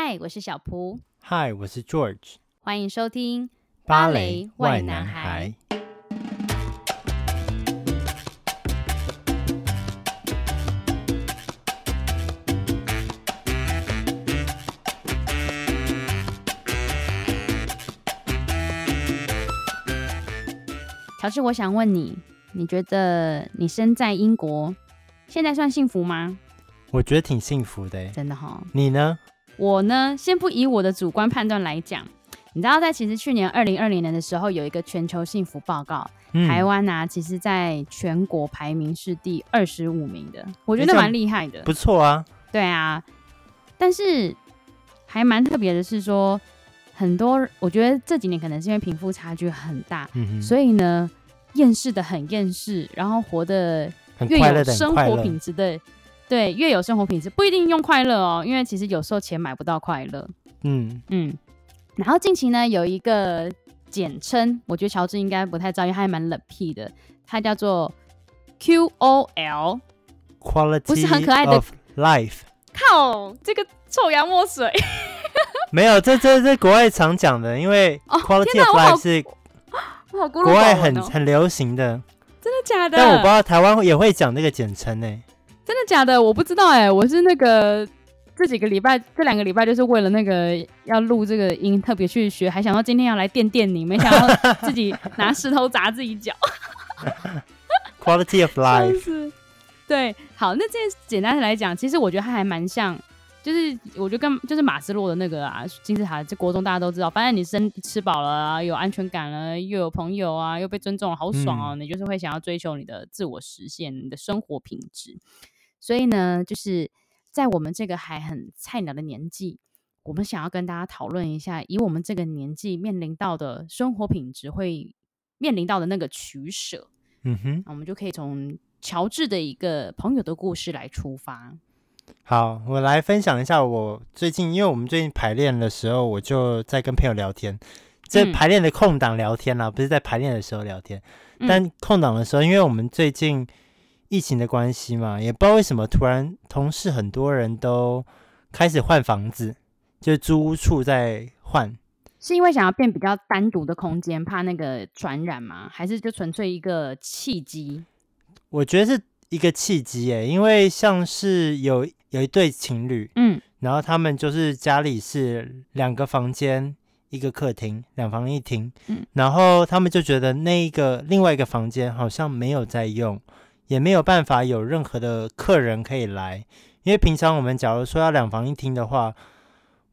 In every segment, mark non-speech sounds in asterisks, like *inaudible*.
嗨，我是小蒲。嗨，我是 George。欢迎收听芭蕾 why 男孩。乔治，我想问你，你觉得你身在英国，现在算幸福吗？我觉得挺幸福的，真的哈、哦。你呢？我呢，先不以我的主观判断来讲，你知道，在其实去年二零二零年的时候，有一个全球幸福报告，嗯、台湾啊，其实在全国排名是第二十五名的，我觉得蛮厉害的，不错啊。对啊，但是还蛮特别的是说。很多，我觉得这几年可能是因为贫富差距很大，嗯、所以呢，厌世的很厌世，然后活得越有生活品质的，对，越有生活品质不一定用快乐哦，因为其实有时候钱买不到快乐。嗯嗯。然后近期呢，有一个简称，我觉得乔治应该不太知道，因为它还蛮冷僻的，它叫做 QOL，Quality，不是很可爱的 life。靠，这个臭洋墨水。*laughs* 没有，这这这国外常讲的，因为 quality of life 是国外很很流行的，真的假的？但我不知道台湾也会讲那个简称呢。真的假的？我不知道哎，我是那个这几个礼拜这两个礼拜就是为了那个要录这个音特别去学，还想到今天要来垫垫你，没想到自己拿石头砸自己脚。*laughs* quality of life，对，好，那这简单的来讲，其实我觉得它还蛮像。就是我觉得跟就是马斯洛的那个啊，金字塔，这国中大家都知道。反正你生吃饱了啊，有安全感了，又有朋友啊，又被尊重了，好爽哦！嗯、你就是会想要追求你的自我实现，你的生活品质。所以呢，就是在我们这个还很菜鸟的年纪，我们想要跟大家讨论一下，以我们这个年纪面临到的生活品质会面临到的那个取舍。嗯哼，那我们就可以从乔治的一个朋友的故事来出发。好，我来分享一下我最近，因为我们最近排练的时候，我就在跟朋友聊天。在排练的空档聊天啦、啊，嗯、不是在排练的时候聊天。但空档的时候，因为我们最近疫情的关系嘛，也不知道为什么突然同事很多人都开始换房子，就是租屋处在换。是因为想要变比较单独的空间，怕那个传染吗？还是就纯粹一个契机？我觉得是。一个契机耶，因为像是有有一对情侣，嗯，然后他们就是家里是两个房间，一个客厅，两房一厅，嗯，然后他们就觉得那一个另外一个房间好像没有在用，也没有办法有任何的客人可以来，因为平常我们假如说要两房一厅的话。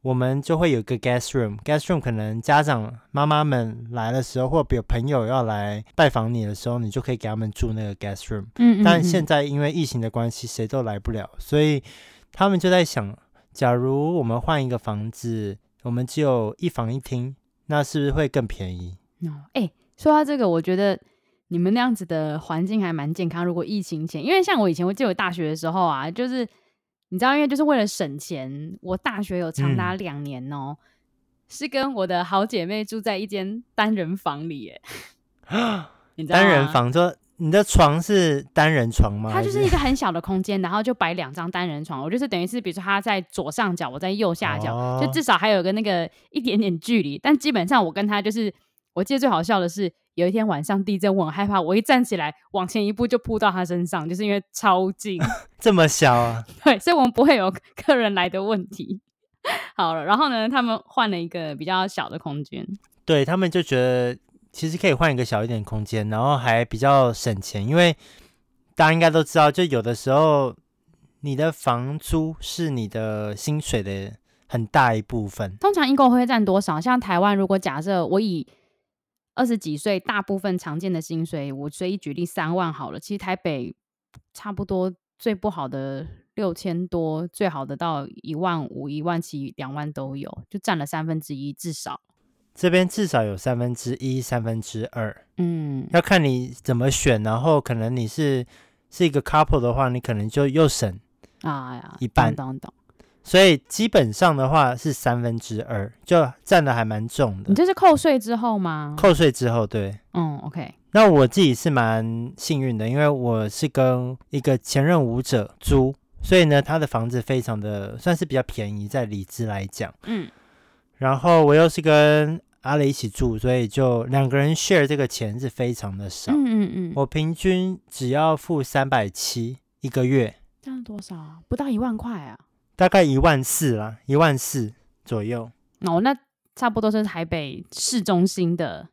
我们就会有个 guest room，guest room 可能家长妈妈们来的时候，或者有朋友要来拜访你的时候，你就可以给他们住那个 guest room。嗯，嗯，嗯。但现在因为疫情的关系，谁都来不了，所以他们就在想，假如我们换一个房子，我们只有一房一厅，那是不是会更便宜？哦，哎，说到这个，我觉得你们那样子的环境还蛮健康。如果疫情前，因为像我以前，我记得我大学的时候啊，就是。你知道，因为就是为了省钱，我大学有长达两年哦、喔，嗯、是跟我的好姐妹住在一间单人房里耶。*gasps* 你知道？单人房，就你的床是单人床吗？它就是一个很小的空间，然后就摆两张单人床。我就是等于是，比如说他在左上角，我在右下角，哦、就至少还有个那个一点点距离。但基本上我跟他就是，我记得最好笑的是。有一天晚上地震，我很害怕，我一站起来往前一步就扑到他身上，就是因为超近，*laughs* 这么小啊？对，所以我们不会有客人来的问题。*laughs* 好了，然后呢，他们换了一个比较小的空间，对，他们就觉得其实可以换一个小一点的空间，然后还比较省钱，因为大家应该都知道，就有的时候你的房租是你的薪水的很大一部分。通常一共会占多少？像台湾，如果假设我以二十几岁，大部分常见的薪水，我随意举例三万好了。其实台北差不多最不好的六千多，最好的到一万五、一万七、两万都有，就占了三分之一至少。这边至少有三分之一、三分之二，嗯，要看你怎么选。然后可能你是是一个 couple 的话，你可能就又省啊呀一半。所以基本上的话是三分之二，就占的还蛮重的。你这是扣税之后吗？扣税之后，对。嗯，OK。那我自己是蛮幸运的，因为我是跟一个前任舞者租，所以呢，他的房子非常的算是比较便宜，在里兹来讲，嗯，然后我又是跟阿雷一起住，所以就两个人 share 这个钱是非常的少，嗯嗯嗯，我平均只要付三百七一个月，这样多少啊？不到一万块啊？大概一万四啦，一万四左右。哦，那差不多是台北市中心的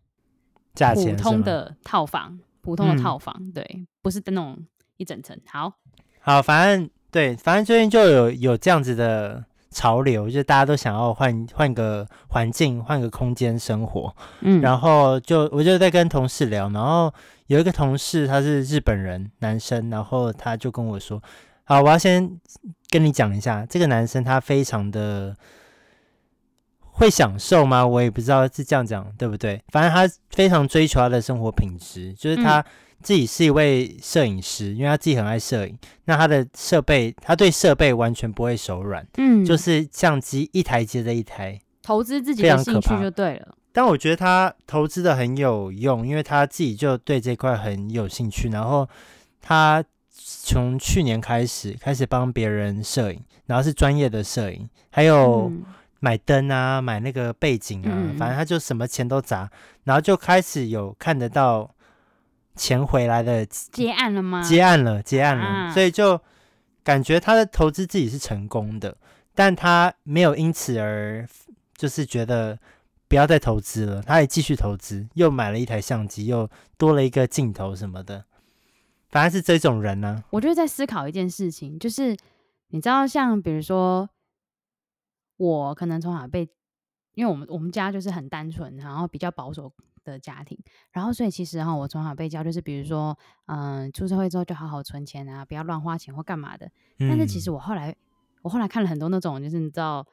价钱，普通的套房，普通的套房，嗯、对，不是那种一整层。好，好，反正对，反正最近就有有这样子的。潮流就是大家都想要换换个环境，换个空间生活。嗯，然后就我就在跟同事聊，然后有一个同事他是日本人，男生，然后他就跟我说：“好，我要先跟你讲一下，这个男生他非常的会享受吗？我也不知道是这样讲对不对，反正他非常追求他的生活品质，就是他。嗯”自己是一位摄影师，因为他自己很爱摄影。那他的设备，他对设备完全不会手软，嗯，就是相机一台接着一台，投资自己的兴趣就对了。但我觉得他投资的很有用，因为他自己就对这块很有兴趣。然后他从去年开始开始帮别人摄影，然后是专业的摄影，还有买灯啊，买那个背景啊，嗯，反正他就什么钱都砸，然后就开始有看得到。钱回来的结案了吗？结案了，结案了，啊、所以就感觉他的投资自己是成功的，但他没有因此而就是觉得不要再投资了，他也继续投资，又买了一台相机，又多了一个镜头什么的，反而是这种人呢、啊。我就在思考一件事情，就是你知道，像比如说我可能从小被，因为我们我们家就是很单纯，然后比较保守。的家庭，然后所以其实哈，我从小被教就是，比如说，嗯、呃，出社会之后就好好存钱啊，不要乱花钱或干嘛的。嗯、但是其实我后来，我后来看了很多那种，就是你知道，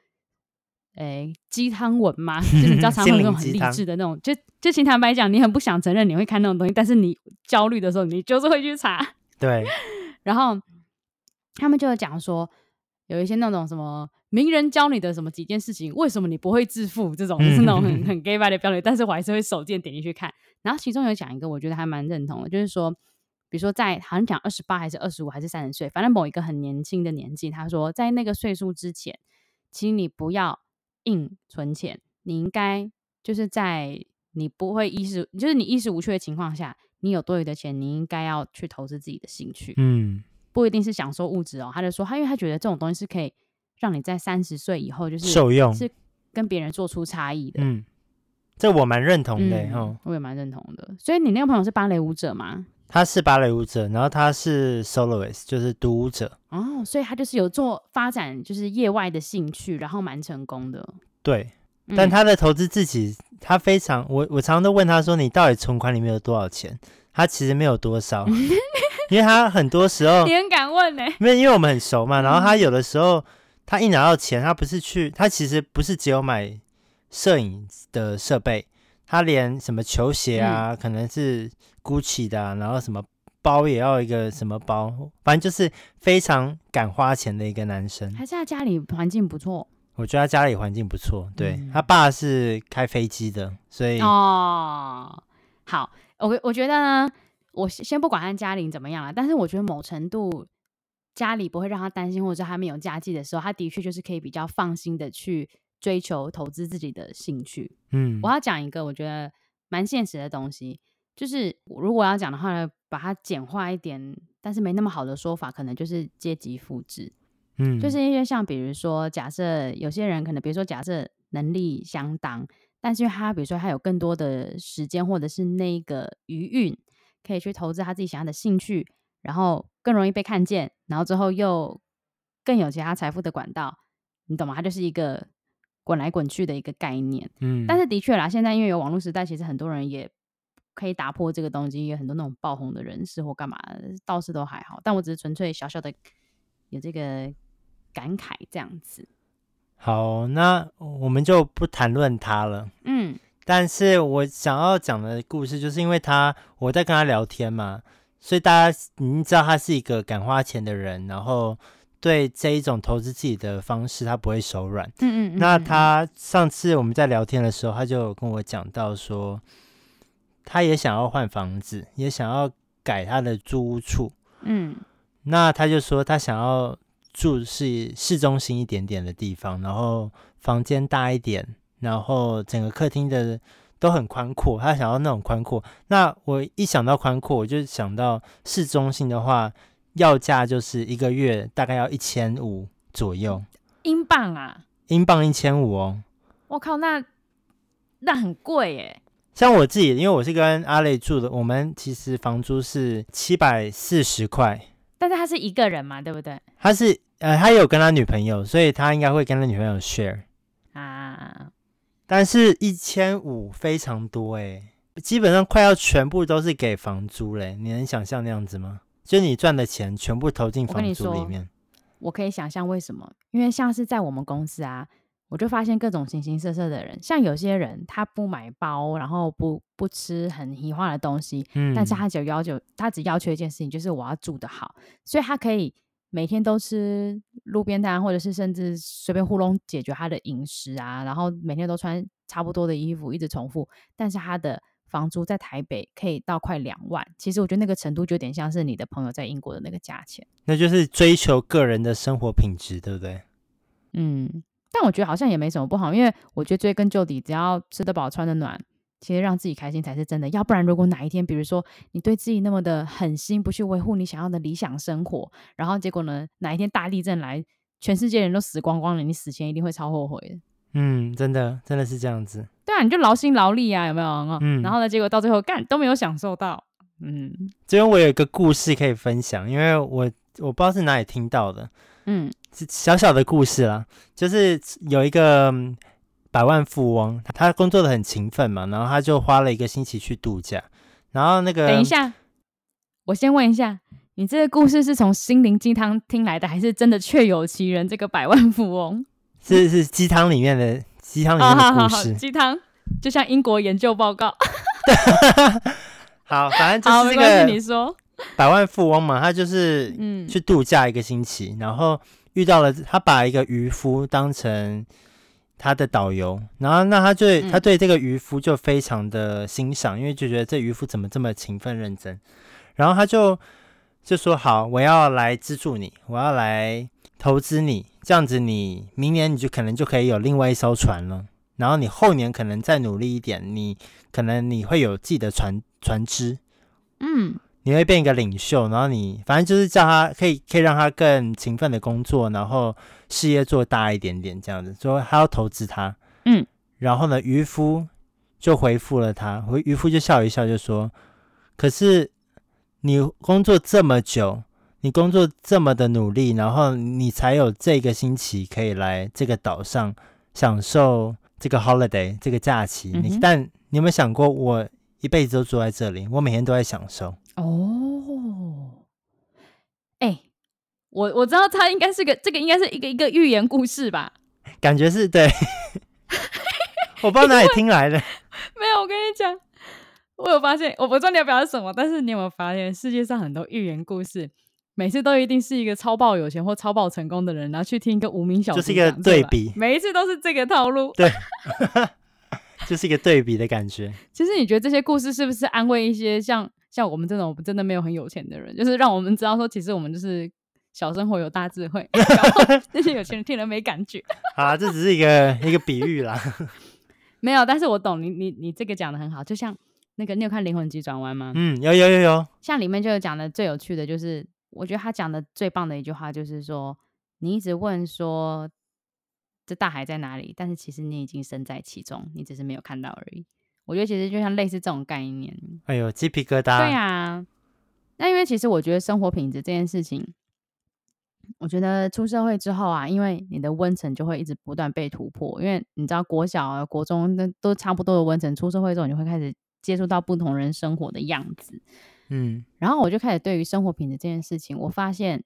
诶，鸡汤文嘛，*laughs* 就是你知道，常常有那种很励志的那种，就就请坦白讲，你很不想承认你会看那种东西，但是你焦虑的时候，你就是会去查。对，*laughs* 然后他们就有讲说，有一些那种什么。名人教你的什么几件事情？为什么你不会致富？这种就是那种很很 gay 白的标题，但是我还是会手贱点进去看。然后其中有讲一个，我觉得还蛮认同的，就是说，比如说在好像讲二十八还是二十五还是三十岁，反正某一个很年轻的年纪，他说在那个岁数之前，请你不要硬存钱，你应该就是在你不会意识，就是你意识无缺的情况下，你有多余的钱，你应该要去投资自己的兴趣。嗯，不一定是享受物质哦。他就说他因为他觉得这种东西是可以。让你在三十岁以后就是受用，是跟别人做出差异的。嗯，这我蛮认同的，嗯哦、我也蛮认同的。所以你那个朋友是芭蕾舞者吗？他是芭蕾舞者，然后他是 soloist，就是独舞者。哦，所以他就是有做发展，就是业外的兴趣，然后蛮成功的。对，但他的投资自己，他非常，我我常常都问他说：“你到底存款里面有多少钱？”他其实没有多少，*laughs* 因为他很多时候你很敢问呢、欸，没有，因为我们很熟嘛。然后他有的时候。他一拿到钱，他不是去，他其实不是只有买摄影的设备，他连什么球鞋啊，嗯、可能是 Gucci 的、啊，然后什么包也要一个什么包，反正就是非常敢花钱的一个男生。还是他家里环境不错？我觉得他家里环境不错，对、嗯、他爸是开飞机的，所以哦，好，我我觉得呢，我先不管他家里怎么样了，但是我觉得某程度。家里不会让他担心，或者是他没有家计的时候，他的确就是可以比较放心的去追求投资自己的兴趣。嗯，我要讲一个我觉得蛮现实的东西，就是如果要讲的话呢，把它简化一点，但是没那么好的说法，可能就是阶级复制。嗯，就是因为像比如说，假设有些人可能，比如说假设能力相当，但是他比如说他有更多的时间，或者是那个余韵，可以去投资他自己想要的兴趣。然后更容易被看见，然后之后又更有其他财富的管道，你懂吗？它就是一个滚来滚去的一个概念。嗯，但是的确啦，现在因为有网络时代，其实很多人也可以打破这个东西，有很多那种爆红的人士或干嘛，倒是都还好。但我只是纯粹小小的有这个感慨这样子。好，那我们就不谈论他了。嗯，但是我想要讲的故事，就是因为他我在跟他聊天嘛。所以大家已经知道他是一个敢花钱的人，然后对这一种投资自己的方式，他不会手软。嗯，嗯嗯。那他上次我们在聊天的时候，他就跟我讲到说，他也想要换房子，也想要改他的租屋处。嗯。那他就说他想要住是市中心一点点的地方，然后房间大一点，然后整个客厅的都很宽阔。他想要那种宽阔，那我一想到宽阔，我就想到市中心的话，要价就是一个月大概要一千五左右。英镑啊？英镑一千五哦。我靠，那那很贵耶。像我自己，因为我是跟阿雷住的，我们其实房租是七百四十块。但是他是一个人嘛，对不对？他是呃，他有跟他女朋友，所以他应该会跟他女朋友 share 啊。但是一千五非常多诶，基本上快要全部都是给房租嘞。你能想象那样子吗？就你赚的钱全部投进房租里面。我可以想象为什么？因为像是在我们公司啊。我就发现各种形形色色的人，像有些人他不买包，然后不不吃很奇化的东西，嗯，但是他只要求他只要求一件事情，就是我要住得好，所以他可以每天都吃路边摊，或者是甚至随便糊弄解决他的饮食啊，然后每天都穿差不多的衣服，一直重复，但是他的房租在台北可以到快两万，其实我觉得那个程度就有点像是你的朋友在英国的那个价钱，那就是追求个人的生活品质，对不对？嗯。但我觉得好像也没什么不好，因为我觉得追根究底，只要吃得饱、穿得暖，其实让自己开心才是真的。要不然，如果哪一天，比如说你对自己那么的狠心，不去维护你想要的理想生活，然后结果呢，哪一天大地震来，全世界人都死光光了，你死前一定会超后悔的。嗯，真的，真的是这样子。对啊，你就劳心劳力啊，有没有？嗯。然后呢，结果到最后干都没有享受到。嗯。这边我有一个故事可以分享，因为我我不知道是哪里听到的。嗯。小小的故事啦，就是有一个百万富翁，他工作的很勤奋嘛，然后他就花了一个星期去度假，然后那个等一下，我先问一下，你这个故事是从心灵鸡汤听来的，还是真的确有其人？这个百万富翁 *laughs* 是是鸡汤里面的鸡汤里面的故事，鸡汤就像英国研究报告。*laughs* 好，反正就是这个你说百万富翁嘛，他就是嗯去度假一个星期，然后。遇到了他，把一个渔夫当成他的导游，然后那他对、嗯、他对这个渔夫就非常的欣赏，因为就觉得这渔夫怎么这么勤奋认真，然后他就就说好，我要来资助你，我要来投资你，这样子你明年你就可能就可以有另外一艘船了，然后你后年可能再努力一点，你可能你会有自己的船船只，嗯。你会变一个领袖，然后你反正就是叫他可以可以让他更勤奋的工作，然后事业做大一点点这样子，说他要投资他，嗯，然后呢，渔夫就回复了他，回渔夫就笑一笑就说：“可是你工作这么久，你工作这么的努力，然后你才有这个星期可以来这个岛上享受这个 holiday 这个假期，嗯、你但你有没有想过，我一辈子都住在这里，我每天都在享受。”哦，哎、欸，我我知道他应该是个这个应该是一个一个寓言故事吧？感觉是对，*laughs* 我不知道哪里听来的。没有，我跟你讲，我有发现，我不知道你要表达什么，但是你有没有发现，世界上很多寓言故事，每次都一定是一个超爆有钱或超爆成功的人，然后去听一个无名小，就是一个对比，每一次都是这个套路，对，*laughs* 就是一个对比的感觉。其实你觉得这些故事是不是安慰一些像？像我们这种真的没有很有钱的人，就是让我们知道说，其实我们就是小生活有大智慧，然后 *laughs* 那些有钱人听了没感觉。*laughs* 好啊，这只是一个一个比喻啦。*laughs* 没有，但是我懂你，你你这个讲的很好。就像那个，你有看《灵魂急转弯》吗？嗯，有有有有。像里面就有讲的最有趣的就是，我觉得他讲的最棒的一句话就是说，你一直问说这大海在哪里，但是其实你已经身在其中，你只是没有看到而已。我觉得其实就像类似这种概念。哎呦，鸡皮疙瘩。对啊，那因为其实我觉得生活品质这件事情，我觉得出社会之后啊，因为你的温层就会一直不断被突破。因为你知道国小啊、国中那都差不多的温层，出社会之后你会开始接触到不同人生活的样子。嗯，然后我就开始对于生活品质这件事情，我发现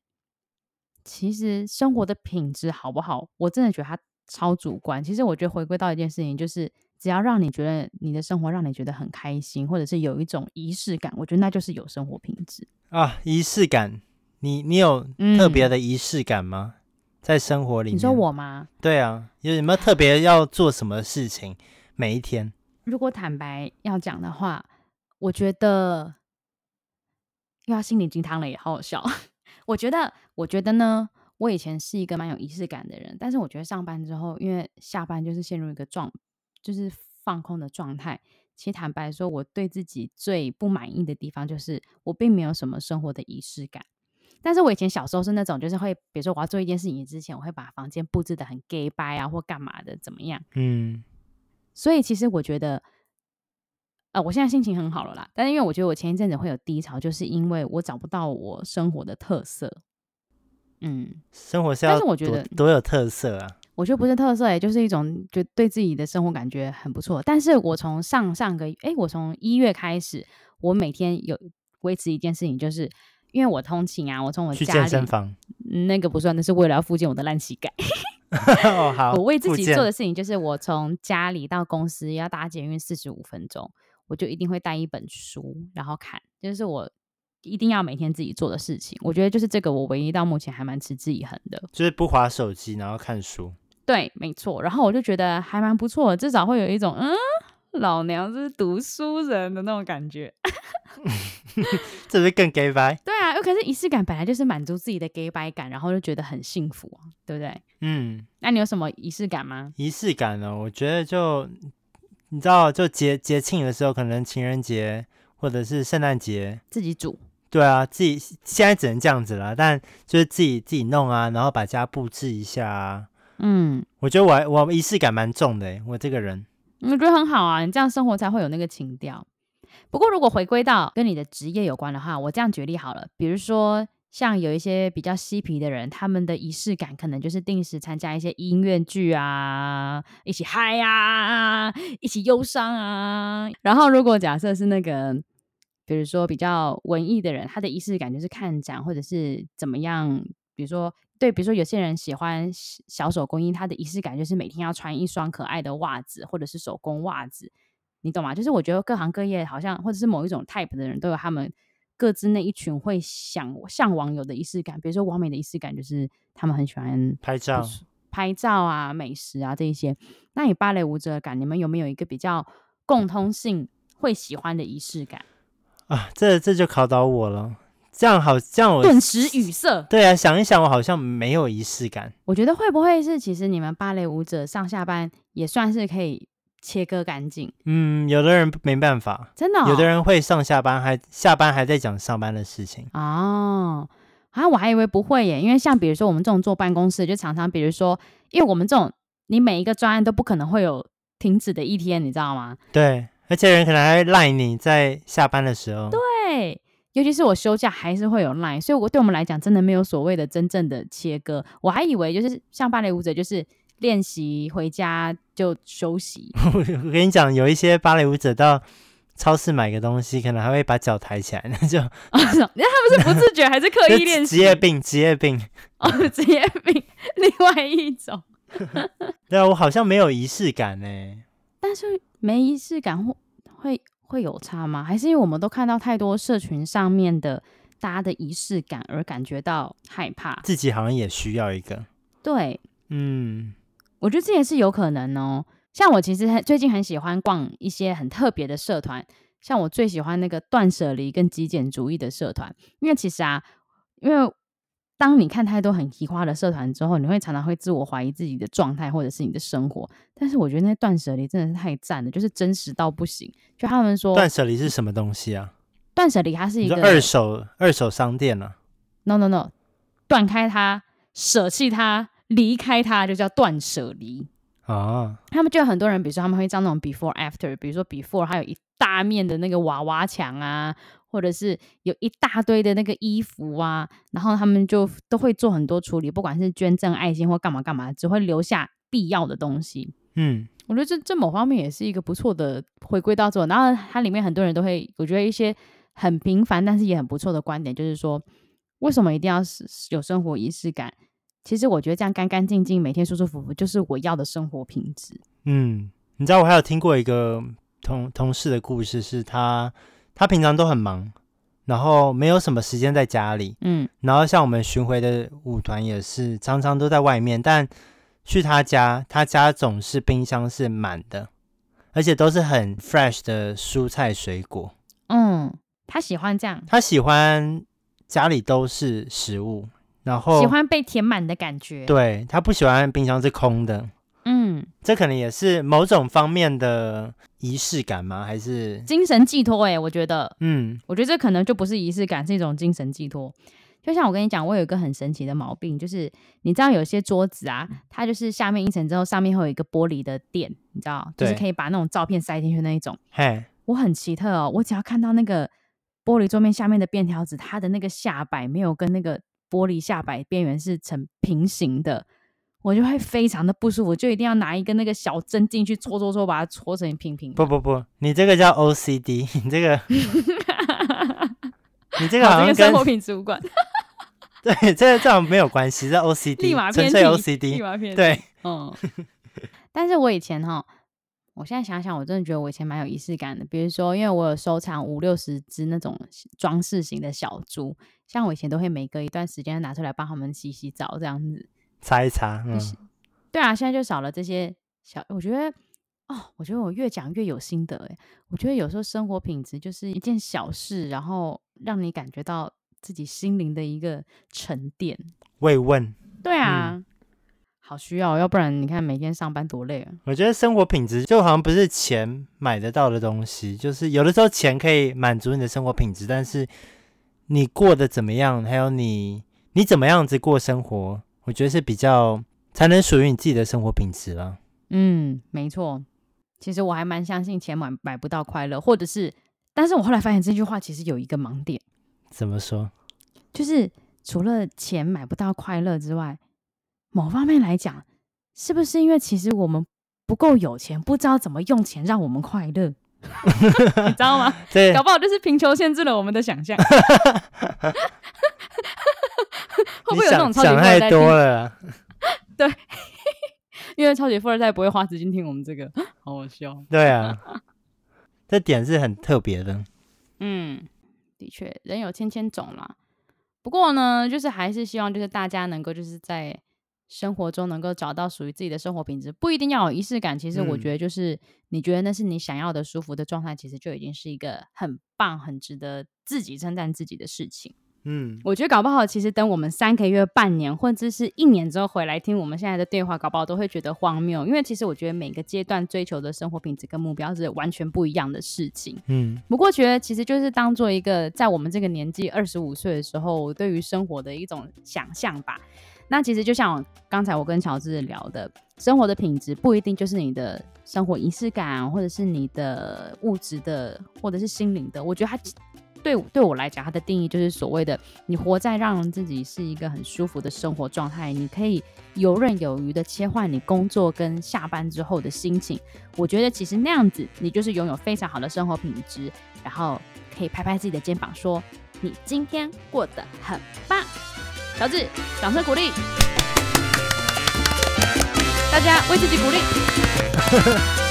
其实生活的品质好不好，我真的觉得它超主观。其实我觉得回归到一件事情就是。只要让你觉得你的生活让你觉得很开心，或者是有一种仪式感，我觉得那就是有生活品质啊。仪式感，你你有特别的仪式感吗？嗯、在生活里面？你说我吗？对啊，有什么特别要做什么事情？每一天？如果坦白要讲的话，我觉得又要心灵鸡汤了，也好好笑。*laughs* 我觉得，我觉得呢，我以前是一个蛮有仪式感的人，但是我觉得上班之后，因为下班就是陷入一个状，就是放空的状态。其实坦白说，我对自己最不满意的地方就是我并没有什么生活的仪式感。但是我以前小时候是那种，就是会，比如说我要做一件事情之前，我会把房间布置的很 gay 掰啊，或干嘛的，怎么样？嗯。所以其实我觉得，呃，我现在心情很好了啦。但是因为我觉得我前一阵子会有低潮，就是因为我找不到我生活的特色。嗯，生活是要，但是我觉得多有特色啊。我觉得不是特色，欸，也就是一种就对自己的生活感觉很不错。但是我从上上个，哎，我从一月开始，我每天有维持一件事情，就是因为我通勤啊，我从我去健身房，那个不算，那是为了要复健我的烂膝盖。*laughs* 哦，好，我为自己做的事情就是，我从家里到公司要搭捷运四十五分钟，我就一定会带一本书，然后看，就是我。一定要每天自己做的事情，我觉得就是这个，我唯一到目前还蛮持之以恒的，就是不划手机，然后看书。对，没错。然后我就觉得还蛮不错的，至少会有一种嗯，老娘是读书人的那种感觉。*laughs* 这是更 gay 白？对啊，可是仪式感本来就是满足自己的 gay 白感，然后就觉得很幸福啊，对不对？嗯。那你有什么仪式感吗？仪式感呢？我觉得就你知道，就节节庆的时候，可能情人节或者是圣诞节，自己煮。对啊，自己现在只能这样子了，但就是自己自己弄啊，然后把家布置一下啊。嗯，我觉得我我仪式感蛮重的，我这个人，我觉得很好啊，你这样生活才会有那个情调。不过如果回归到跟你的职业有关的话，我这样举例好了，比如说像有一些比较嬉皮的人，他们的仪式感可能就是定时参加一些音乐剧啊，一起嗨啊，一起忧伤啊。然后如果假设是那个。比如说比较文艺的人，他的仪式感就是看展或者是怎么样。比如说，对，比如说有些人喜欢小手工艺，他的仪式感就是每天要穿一双可爱的袜子或者是手工袜子，你懂吗？就是我觉得各行各业好像或者是某一种 type 的人都有他们各自那一群会想向往有的仪式感。比如说完美的仪式感就是他们很喜欢拍照、拍照啊、美食啊这一些。那你芭蕾舞者感，你们有没有一个比较共通性会喜欢的仪式感？啊，这这就考倒我了。这样好，这样我顿时语塞。对啊，想一想，我好像没有仪式感。我觉得会不会是，其实你们芭蕾舞者上下班也算是可以切割干净？嗯，有的人没办法，真的、哦。有的人会上下班还下班还在讲上班的事情。哦，啊，我还以为不会耶，因为像比如说我们这种坐办公室，就常常比如说，因为我们这种你每一个专案都不可能会有停止的一天，你知道吗？对。而且人可能还会赖你在下班的时候，对，尤其是我休假还是会有 line，，所以我对我们来讲真的没有所谓的真正的切割。我还以为就是像芭蕾舞者，就是练习回家就休息。*laughs* 我跟你讲，有一些芭蕾舞者到超市买个东西，可能还会把脚抬起来，那就那他们是不自觉还是刻意练习？职业病，职业病 *laughs* 哦，职业病，另外一种。*laughs* 对啊，我好像没有仪式感呢，但是。没仪式感会会会有差吗？还是因为我们都看到太多社群上面的大家的仪式感而感觉到害怕？自己好像也需要一个。对，嗯，我觉得这也是有可能哦。像我其实很最近很喜欢逛一些很特别的社团，像我最喜欢那个断舍离跟极简主义的社团，因为其实啊，因为。当你看太多很奇葩的社团之后，你会常常会自我怀疑自己的状态或者是你的生活。但是我觉得那断舍离真的是太赞了，就是真实到不行。就他们说，断舍离是什么东西啊？断舍离它是一个二手二手商店啊。No No No，断开它，舍弃它，离开它，就叫断舍离啊。他们就有很多人，比如说他们会照那种 before after，比如说 before 还有一大面的那个娃娃墙啊。或者是有一大堆的那个衣服啊，然后他们就都会做很多处理，不管是捐赠、爱心或干嘛干嘛，只会留下必要的东西。嗯，我觉得这这某方面也是一个不错的回归到这。然后它里面很多人都会，我觉得一些很平凡但是也很不错的观点，就是说为什么一定要是有生活仪式感？其实我觉得这样干干净净，每天舒舒服服，就是我要的生活品质。嗯，你知道我还有听过一个同同事的故事，是他。他平常都很忙，然后没有什么时间在家里。嗯，然后像我们巡回的舞团也是，常常都在外面。但去他家，他家总是冰箱是满的，而且都是很 fresh 的蔬菜水果。嗯，他喜欢这样。他喜欢家里都是食物，然后喜欢被填满的感觉。对，他不喜欢冰箱是空的。嗯，这可能也是某种方面的仪式感吗？还是精神寄托？哎，我觉得，嗯，我觉得这可能就不是仪式感，是一种精神寄托。就像我跟你讲，我有一个很神奇的毛病，就是你知道有些桌子啊，它就是下面一层之后，上面会有一个玻璃的垫，你知道，就是可以把那种照片塞进去那一种。嘿，我很奇特哦，我只要看到那个玻璃桌面下面的便条纸，它的那个下摆没有跟那个玻璃下摆边缘是成平行的。我就会非常的不舒服，就一定要拿一个那个小针进去戳戳戳，把它戳成平平。不不不，你这个叫 OCD，你这个，*laughs* 你这个好像跟生活品质无关。*laughs* 对，这个这样没有关系，这 OCD，立马纯粹 OCD，立马偏。对，嗯。但是我以前哈，我现在想想，我真的觉得我以前蛮有仪式感的。比如说，因为我有收藏五六十只那种装饰型的小猪，像我以前都会每隔一段时间拿出来帮他们洗洗澡，这样子。擦一擦，嗯，对啊，现在就少了这些小，我觉得，哦，我觉得我越讲越有心得，哎，我觉得有时候生活品质就是一件小事，然后让你感觉到自己心灵的一个沉淀、慰问。对啊，嗯、好需要，要不然你看每天上班多累啊。我觉得生活品质就好像不是钱买得到的东西，就是有的时候钱可以满足你的生活品质，但是你过得怎么样，还有你你怎么样子过生活。我觉得是比较才能属于你自己的生活品质了。嗯，没错。其实我还蛮相信钱买买不到快乐，或者是，但是我后来发现这句话其实有一个盲点。怎么说？就是除了钱买不到快乐之外，某方面来讲，是不是因为其实我们不够有钱，不知道怎么用钱让我们快乐？*laughs* 你知道吗？对，搞不好就是贫穷限制了我们的想象。*laughs* *laughs* 会不会有那种超级富二代？想太多了。*laughs* 对，*laughs* 因为超级富二代不会花时间听我们这个，好好笑。对啊，这点是很特别的。嗯，的确，人有千千种啦。不过呢，就是还是希望就是大家能够就是在生活中能够找到属于自己的生活品质，不一定要有仪式感。其实我觉得就是你觉得那是你想要的舒服的状态，其实就已经是一个很棒、很值得自己称赞自己的事情。嗯，我觉得搞不好，其实等我们三个月、半年，或者是一年之后回来听我们现在的对话，搞不好都会觉得荒谬。因为其实我觉得每个阶段追求的生活品质跟目标是完全不一样的事情。嗯，不过觉得其实就是当做一个在我们这个年纪二十五岁的时候，我对于生活的一种想象吧。那其实就像刚才我跟乔治聊的，生活的品质不一定就是你的生活仪式感，或者是你的物质的，或者是心灵的。我觉得它。对对我来讲，它的定义就是所谓的你活在让自己是一个很舒服的生活状态，你可以游刃有余的切换你工作跟下班之后的心情。我觉得其实那样子，你就是拥有非常好的生活品质，然后可以拍拍自己的肩膀说：“你今天过得很棒。”乔治，掌声鼓励，大家为自己鼓励。*laughs*